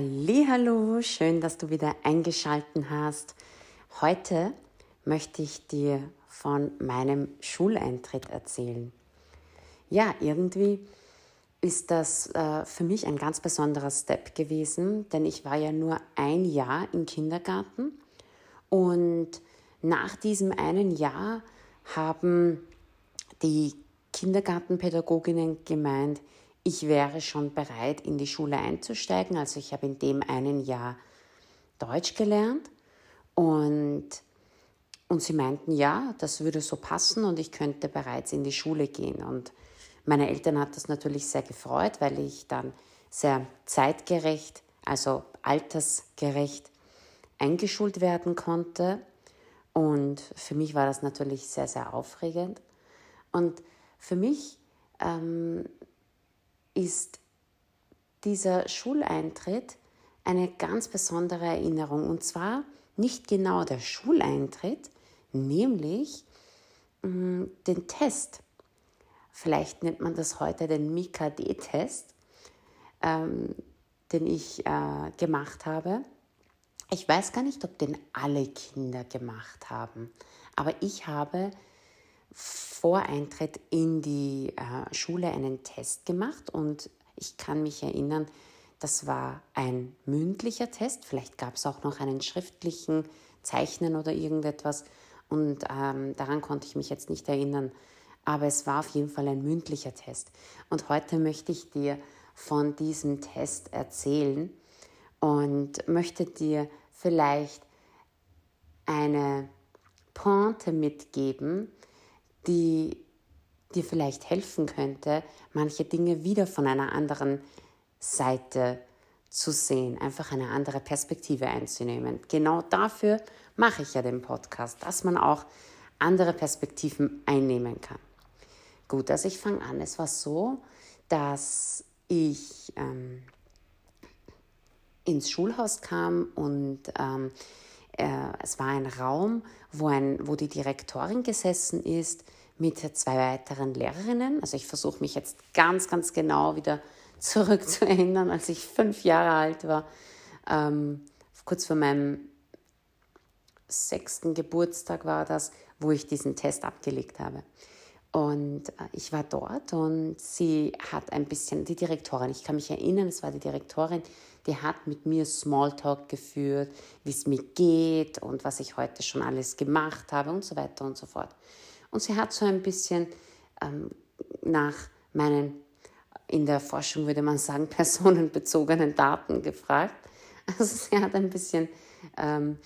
Hallo, schön, dass du wieder eingeschalten hast. Heute möchte ich dir von meinem Schuleintritt erzählen. Ja, irgendwie ist das äh, für mich ein ganz besonderer Step gewesen, denn ich war ja nur ein Jahr im Kindergarten und nach diesem einen Jahr haben die Kindergartenpädagoginnen gemeint, ich wäre schon bereit, in die Schule einzusteigen. Also ich habe in dem einen Jahr Deutsch gelernt und, und sie meinten, ja, das würde so passen und ich könnte bereits in die Schule gehen. Und meine Eltern hat das natürlich sehr gefreut, weil ich dann sehr zeitgerecht, also altersgerecht eingeschult werden konnte. Und für mich war das natürlich sehr, sehr aufregend. Und für mich ähm, ist dieser Schuleintritt eine ganz besondere Erinnerung. Und zwar nicht genau der Schuleintritt, nämlich mm, den Test. Vielleicht nennt man das heute den Mika-D-Test, ähm, den ich äh, gemacht habe. Ich weiß gar nicht, ob den alle Kinder gemacht haben, aber ich habe vor Eintritt in die äh, Schule einen Test gemacht und ich kann mich erinnern, das war ein mündlicher Test, vielleicht gab es auch noch einen schriftlichen Zeichnen oder irgendetwas. Und ähm, daran konnte ich mich jetzt nicht erinnern, aber es war auf jeden Fall ein mündlicher Test. Und heute möchte ich dir von diesem Test erzählen und möchte dir vielleicht eine Pointe mitgeben, die dir vielleicht helfen könnte, manche Dinge wieder von einer anderen Seite zu sehen, einfach eine andere Perspektive einzunehmen. Genau dafür mache ich ja den Podcast, dass man auch andere Perspektiven einnehmen kann. Gut, also ich fange an. Es war so, dass ich ähm, ins Schulhaus kam und ähm, äh, es war ein Raum, wo, ein, wo die Direktorin gesessen ist mit zwei weiteren Lehrerinnen. Also ich versuche mich jetzt ganz, ganz genau wieder zurückzuerinnern, als ich fünf Jahre alt war, ähm, kurz vor meinem sechsten Geburtstag war das, wo ich diesen Test abgelegt habe. Und äh, ich war dort und sie hat ein bisschen, die Direktorin, ich kann mich erinnern, es war die Direktorin, die hat mit mir Smalltalk geführt, wie es mir geht und was ich heute schon alles gemacht habe und so weiter und so fort. Und sie hat so ein bisschen ähm, nach meinen, in der Forschung würde man sagen, personenbezogenen Daten gefragt. Also sie hat ein bisschen ähm,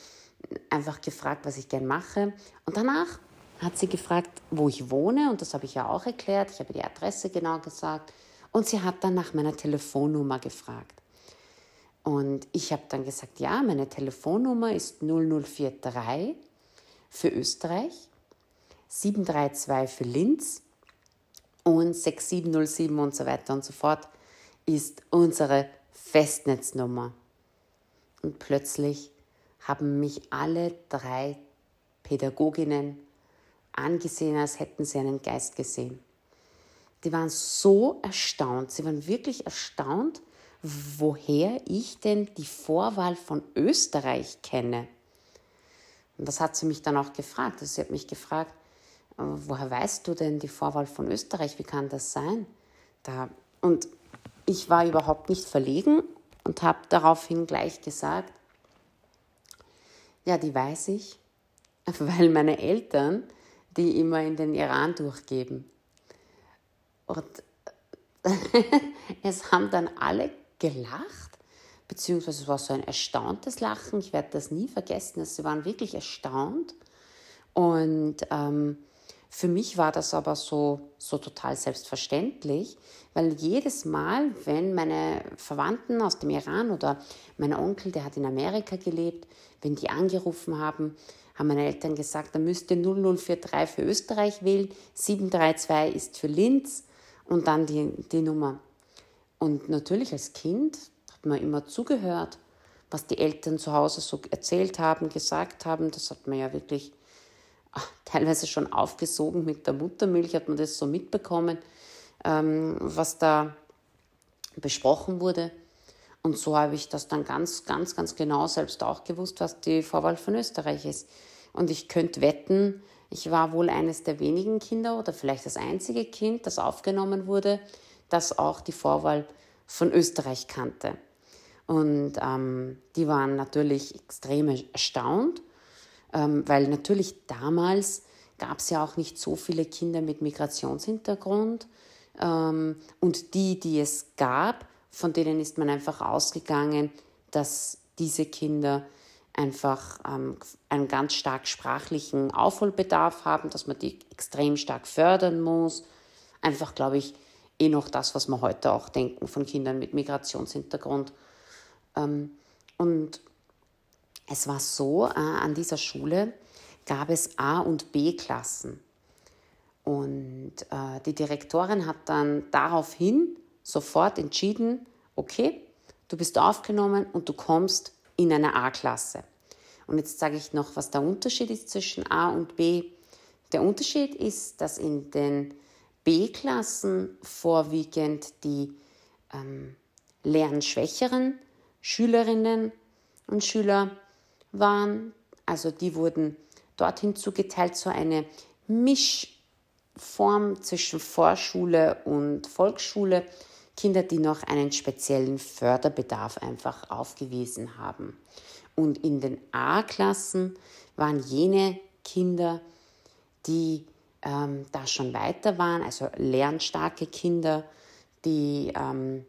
einfach gefragt, was ich gern mache. Und danach hat sie gefragt, wo ich wohne. Und das habe ich ja auch erklärt. Ich habe die Adresse genau gesagt. Und sie hat dann nach meiner Telefonnummer gefragt. Und ich habe dann gesagt, ja, meine Telefonnummer ist 0043 für Österreich 732 für Linz und 6707 und so weiter und so fort ist unsere Festnetznummer. Und plötzlich haben mich alle drei Pädagoginnen angesehen, als hätten sie einen Geist gesehen. Die waren so erstaunt, sie waren wirklich erstaunt, woher ich denn die Vorwahl von Österreich kenne. Und das hat sie mich dann auch gefragt. Also sie hat mich gefragt, woher weißt du denn die Vorwahl von Österreich? Wie kann das sein? Da, und ich war überhaupt nicht verlegen und habe daraufhin gleich gesagt, ja, die weiß ich, weil meine Eltern die immer in den Iran durchgeben. Und es haben dann alle gelacht, beziehungsweise es war so ein erstauntes Lachen. Ich werde das nie vergessen. Sie waren wirklich erstaunt. Und ähm, Für mich war das aber so, so total selbstverständlich, weil jedes Mal, wenn meine Verwandten aus dem Iran oder mein Onkel, der hat in Amerika gelebt, wenn die angerufen haben, haben meine Eltern gesagt, da müsst ihr 0043 für Österreich wählen, 732 ist für Linz und dann die, die Nummer. Und natürlich als Kind hat man immer zugehört, was die Eltern zu Hause so erzählt haben, gesagt haben. Das hat man ja wirklich teilweise schon aufgesogen mit der Muttermilch, hat man das so mitbekommen, ähm, was da besprochen wurde. Und so habe ich das dann ganz, ganz, ganz genau selbst auch gewusst, was die Vorwahl von Österreich ist. Und ich könnte wetten, ich war wohl eines der wenigen Kinder oder vielleicht das einzige Kind, das aufgenommen wurde, das auch die Vorwahl von Österreich kannte. Und ähm, die waren natürlich extrem erstaunt, ähm, weil natürlich damals gab es ja auch nicht so viele Kinder mit Migrationshintergrund. Ähm, und die, die es gab, von denen ist man einfach ausgegangen, dass diese Kinder einfach ähm, einen ganz stark sprachlichen Aufholbedarf haben, dass man die extrem stark fördern muss. Einfach, glaube ich, eh noch das, was wir heute auch denken von Kindern mit Migrationshintergrund. Ähm, und es war so, äh, an dieser Schule gab es A- und B-Klassen. Und äh, die Direktorin hat dann daraufhin sofort entschieden, okay, du bist aufgenommen und du kommst in eine A-Klasse. Und jetzt sage ich noch, was der Unterschied ist zwischen A und B. Der Unterschied ist, dass in den B-Klassen vorwiegend die ähm, lernschwächeren Schülerinnen und Schüler waren. Also die wurden dorthin zugeteilt, so eine Mischform zwischen Vorschule und Volksschule. Kinder, die noch einen speziellen Förderbedarf einfach aufgewiesen haben. Und in den A-Klassen waren jene Kinder, die ähm, da schon weiter waren, also lernstarke Kinder, die ähm,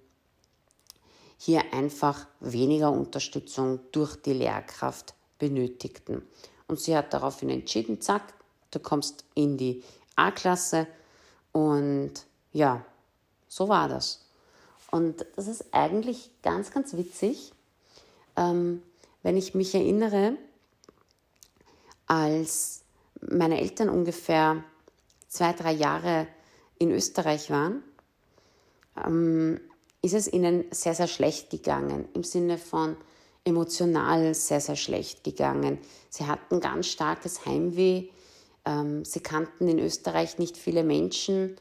hier einfach weniger Unterstützung durch die Lehrkraft benötigten. Und sie hat daraufhin entschieden, zack, du kommst in die A-Klasse und ja, so war das. Und das ist eigentlich ganz, ganz witzig, ähm, wenn ich mich erinnere, als meine Eltern ungefähr zwei, drei Jahre in Österreich waren, ähm, ist es ihnen sehr, sehr schlecht gegangen. Im Sinne von emotional sehr, sehr schlecht gegangen. Sie hatten ganz starkes Heimweh. Ähm, sie kannten in Österreich nicht viele Menschen.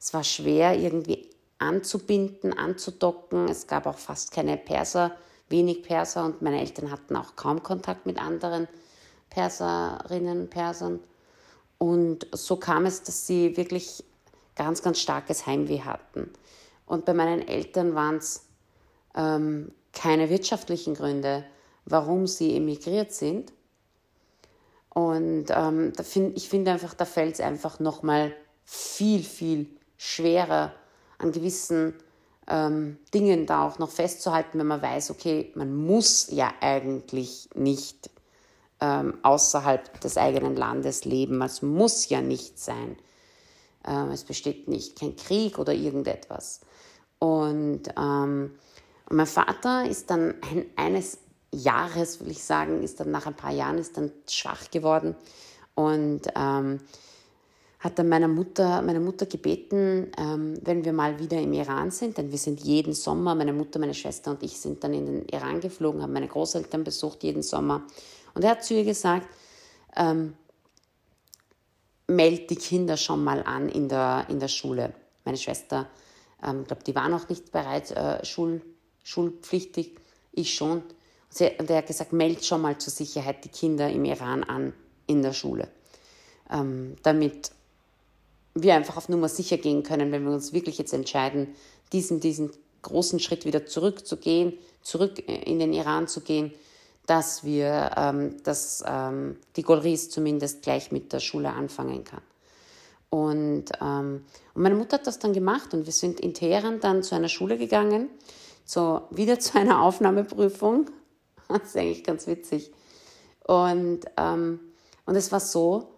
Es war schwer, irgendwie anzubinden, anzudocken. Es gab auch fast keine Perser, wenig Perser und meine Eltern hatten auch kaum Kontakt mit anderen Perserinnen und Persern. Und so kam es, dass sie wirklich ganz, ganz starkes Heimweh hatten. Und bei meinen Eltern waren es ähm, keine wirtschaftlichen Gründe, warum sie emigriert sind. Und ähm, find, ich finde einfach, da fällt es einfach nochmal viel, viel schwerer, an gewissen ähm, Dingen da auch noch festzuhalten, wenn man weiß, okay, man muss ja eigentlich nicht ähm, außerhalb des eigenen Landes leben. Es muss ja nicht sein. Ähm, es besteht nicht kein Krieg oder irgendetwas. Und, ähm, mein Vater ist dann ein, eines Jahres, will ich sagen, ist dann nach ein paar Jahren ist dann schwach geworden und ähm, hat dann meiner Mutter, meine Mutter gebeten, ähm, wenn wir mal wieder im Iran sind, denn wir sind jeden Sommer, meine Mutter, meine Schwester und ich sind dann in den Iran geflogen, haben meine Großeltern besucht jeden Sommer. Und er hat zu ihr gesagt, ähm, meld die Kinder schon mal an in der, in der Schule. Meine Schwester, ich ähm, glaube, die war noch nicht bereit, äh, schul, schulpflichtig, ich schon. Und, sie, und er hat gesagt, meld schon mal zur Sicherheit die Kinder im Iran an in der Schule, ähm, damit wir einfach auf Nummer sicher gehen können, wenn wir uns wirklich jetzt entscheiden, diesen, diesen großen Schritt wieder zurückzugehen, zurück in den Iran zu gehen, dass wir, ähm, dass ähm, die Golris zumindest gleich mit der Schule anfangen kann. Und, ähm, und meine Mutter hat das dann gemacht und wir sind in Teheran dann zu einer Schule gegangen, so wieder zu einer Aufnahmeprüfung. Das ist eigentlich ganz witzig. Und, ähm, und es war so,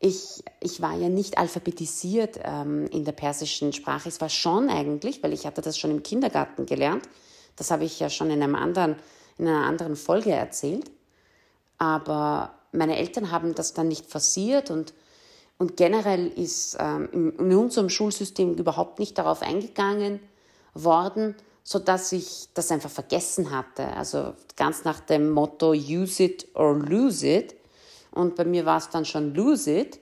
ich, ich war ja nicht alphabetisiert ähm, in der persischen Sprache. Es war schon eigentlich, weil ich hatte das schon im Kindergarten gelernt. Das habe ich ja schon in, einem anderen, in einer anderen Folge erzählt. Aber meine Eltern haben das dann nicht forciert und, und generell ist ähm, in unserem Schulsystem überhaupt nicht darauf eingegangen worden, sodass ich das einfach vergessen hatte. Also ganz nach dem Motto use it or lose it. Und bei mir war es dann schon lose it.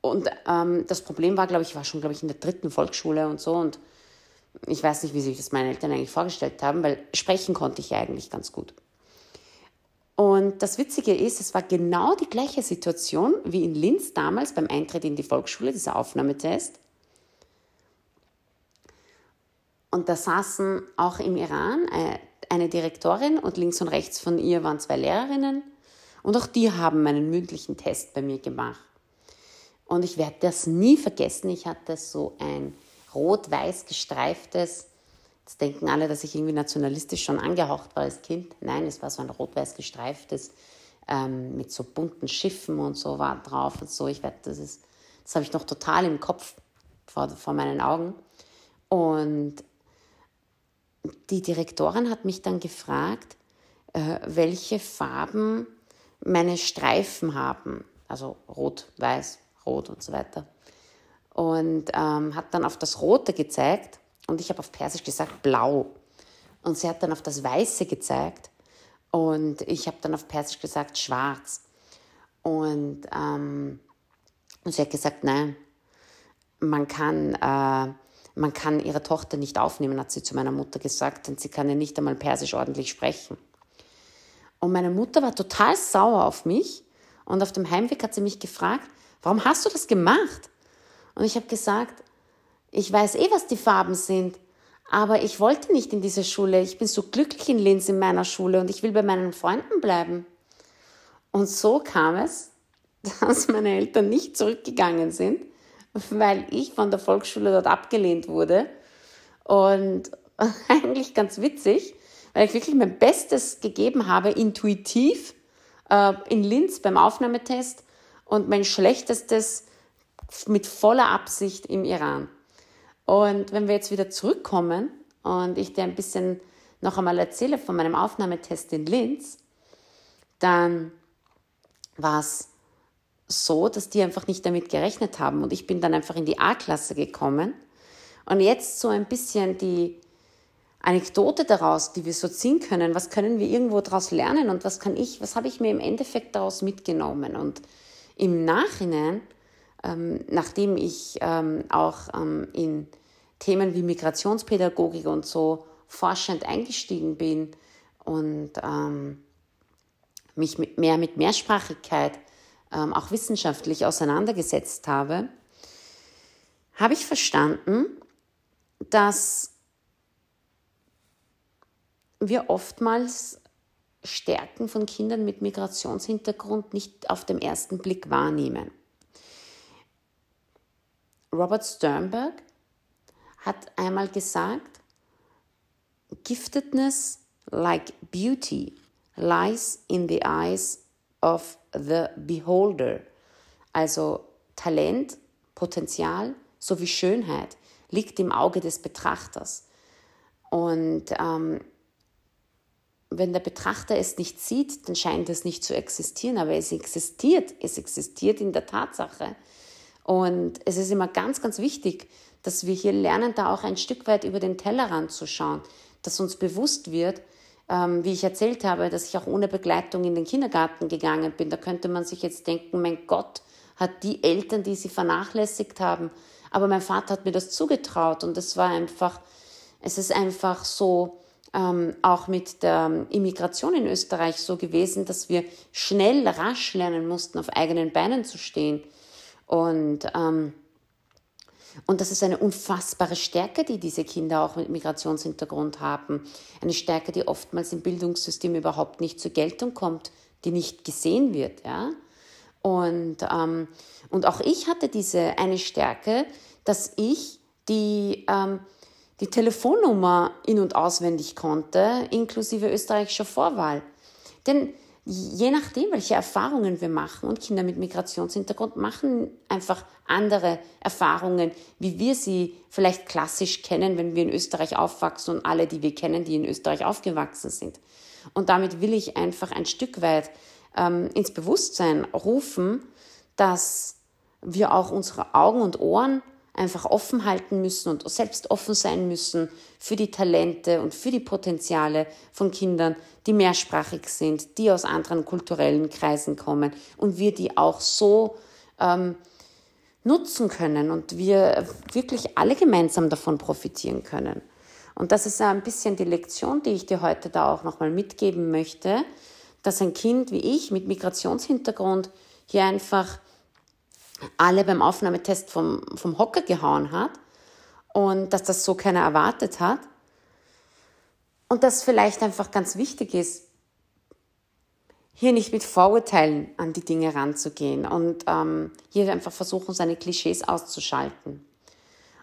Und ähm, das Problem war, glaube ich, ich war schon, glaube ich, in der dritten Volksschule und so. Und ich weiß nicht, wie sich das meine Eltern eigentlich vorgestellt haben, weil sprechen konnte ich ja eigentlich ganz gut. Und das Witzige ist, es war genau die gleiche Situation wie in Linz damals beim Eintritt in die Volksschule, dieser Aufnahmetest. Und da saßen auch im Iran äh, eine Direktorin und links und rechts von ihr waren zwei Lehrerinnen. Und auch die haben meinen mündlichen Test bei mir gemacht. Und ich werde das nie vergessen. Ich hatte so ein rot-weiß gestreiftes, jetzt denken alle, dass ich irgendwie nationalistisch schon angehaucht war als Kind. Nein, es war so ein rot-weiß gestreiftes ähm, mit so bunten Schiffen und so war drauf und so. Ich werde, das ist, das habe ich noch total im Kopf vor, vor meinen Augen. Und die Direktorin hat mich dann gefragt, äh, welche Farben meine Streifen haben. Also rot, weiß, rot und so weiter. Und ähm, hat dann auf das Rote gezeigt und ich habe auf Persisch gesagt blau. Und sie hat dann auf das Weiße gezeigt und ich habe dann auf Persisch gesagt schwarz. Und, ähm, und sie hat gesagt, nein, man kann, äh, man kann ihre Tochter nicht aufnehmen, hat sie zu meiner Mutter gesagt, denn sie kann ja nicht einmal Persisch ordentlich sprechen. Und meine Mutter war total sauer auf mich und auf dem Heimweg hat sie mich gefragt, warum hast du das gemacht? Und ich habe gesagt, ich weiß eh, was die Farben sind, aber ich wollte nicht in diese Schule. Ich bin so glücklich in Linz in meiner Schule und ich will bei meinen Freunden bleiben. Und so kam es, dass meine Eltern nicht zurückgegangen sind, weil ich von der Volksschule dort abgelehnt wurde. Und eigentlich ganz witzig, weil ich wirklich mein Bestes gegeben habe, intuitiv äh, in Linz beim Aufnahmetest und mein Schlechtestes mit voller Absicht im Iran. Und wenn wir jetzt wieder zurückkommen und ich dir ein bisschen noch einmal erzähle von meinem Aufnahmetest in Linz, dann war es so, dass die einfach nicht damit gerechnet haben. Und ich bin dann einfach in die A-Klasse gekommen. Und jetzt so ein bisschen die Anekdote daraus, die wir so ziehen können. Was können wir irgendwo daraus lernen und was kann ich, was habe ich mir im Endeffekt daraus mitgenommen? Und im Nachhinein ähm, nachdem ich ähm, auch ähm, in Themen wie Migrationspädagogik und so forschend eingestiegen bin und ähm, mich mit mehr mit Mehrsprachigkeit ähm, auch wissenschaftlich auseinandergesetzt habe, habe ich verstanden, dass wir oftmals Stärken von Kindern mit Migrationshintergrund nicht auf den ersten Blick wahrnehmen. Robert Sternberg hat einmal gesagt, Giftedness, like beauty, lies in the eyes of the beholder. Also Talent, Potenzial sowie Schönheit liegt im Auge des Betrachters. Und ähm, wenn der Betrachter es nicht sieht, dann scheint es nicht zu existieren, aber es existiert. Es existiert in der Tatsache. Und es ist immer ganz, ganz wichtig, dass wir hier lernen, da auch ein Stück weit über den Tellerrand zu schauen, dass uns bewusst wird, ähm, wie ich erzählt habe, dass ich auch ohne Begleitung in den Kindergarten gegangen bin. Da könnte man sich jetzt denken, mein Gott, hat die Eltern, die sie vernachlässigt haben. Aber mein Vater hat mir das zugetraut und es war einfach, es ist einfach so, ähm, auch mit der Immigration in Österreich so gewesen, dass wir schnell, rasch lernen mussten, auf eigenen Beinen zu stehen. Und, ähm, und das ist eine unfassbare Stärke, die diese Kinder auch mit Migrationshintergrund haben. Eine Stärke, die oftmals im Bildungssystem überhaupt nicht zur Geltung kommt, die nicht gesehen wird. Ja? Und, ähm, und auch ich hatte diese eine Stärke, dass ich die, ähm, die Telefonnummer in- und auswendig konnte, inklusive österreichischer Vorwahl. Denn je nachdem, welche Erfahrungen wir machen, und Kinder mit Migrationshintergrund machen einfach andere Erfahrungen, wie wir sie vielleicht klassisch kennen, wenn wir in Österreich aufwachsen und alle, die wir kennen, die in Österreich aufgewachsen sind. Und damit will ich einfach ein Stück weit ähm, ins Bewusstsein rufen, dass wir auch unsere Augen und Ohren einfach offen halten müssen und selbst offen sein müssen für die Talente und für die Potenziale von Kindern, die mehrsprachig sind, die aus anderen kulturellen Kreisen kommen und wir die auch so ähm, nutzen können und wir wirklich alle gemeinsam davon profitieren können. Und das ist ein bisschen die Lektion, die ich dir heute da auch nochmal mitgeben möchte, dass ein Kind wie ich mit Migrationshintergrund hier einfach alle beim Aufnahmetest vom, vom Hocker gehauen hat und dass das so keiner erwartet hat. Und dass vielleicht einfach ganz wichtig ist, hier nicht mit Vorurteilen an die Dinge ranzugehen und ähm, hier einfach versuchen, seine Klischees auszuschalten.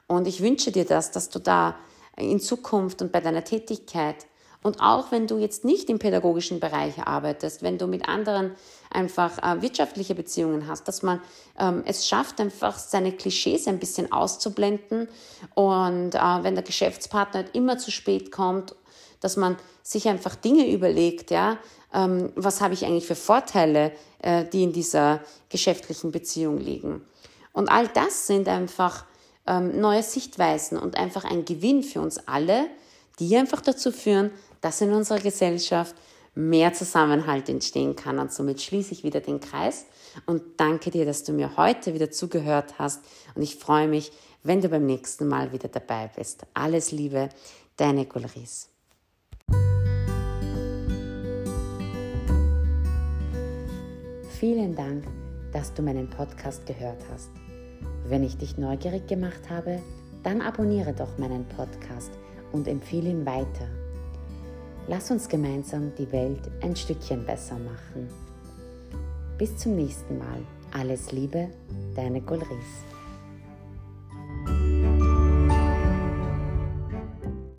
Und ich wünsche dir das, dass du da in Zukunft und bei deiner Tätigkeit und auch wenn du jetzt nicht im pädagogischen Bereich arbeitest, wenn du mit anderen einfach äh, wirtschaftliche Beziehungen hast, dass man ähm, es schafft, einfach seine Klischees ein bisschen auszublenden und äh, wenn der Geschäftspartner immer zu spät kommt, dass man sich einfach Dinge überlegt, ja, ähm, was habe ich eigentlich für Vorteile, äh, die in dieser geschäftlichen Beziehung liegen. Und all das sind einfach ähm, neue Sichtweisen und einfach ein Gewinn für uns alle, die einfach dazu führen, dass in unserer Gesellschaft mehr Zusammenhalt entstehen kann. Und somit schließe ich wieder den Kreis und danke dir, dass du mir heute wieder zugehört hast. Und ich freue mich, wenn du beim nächsten Mal wieder dabei bist. Alles Liebe, deine Gulris. Vielen Dank, dass du meinen Podcast gehört hast. Wenn ich dich neugierig gemacht habe, dann abonniere doch meinen Podcast und empfehle ihn weiter. Lass uns gemeinsam die Welt ein Stückchen besser machen. Bis zum nächsten Mal. Alles Liebe, deine Gulris.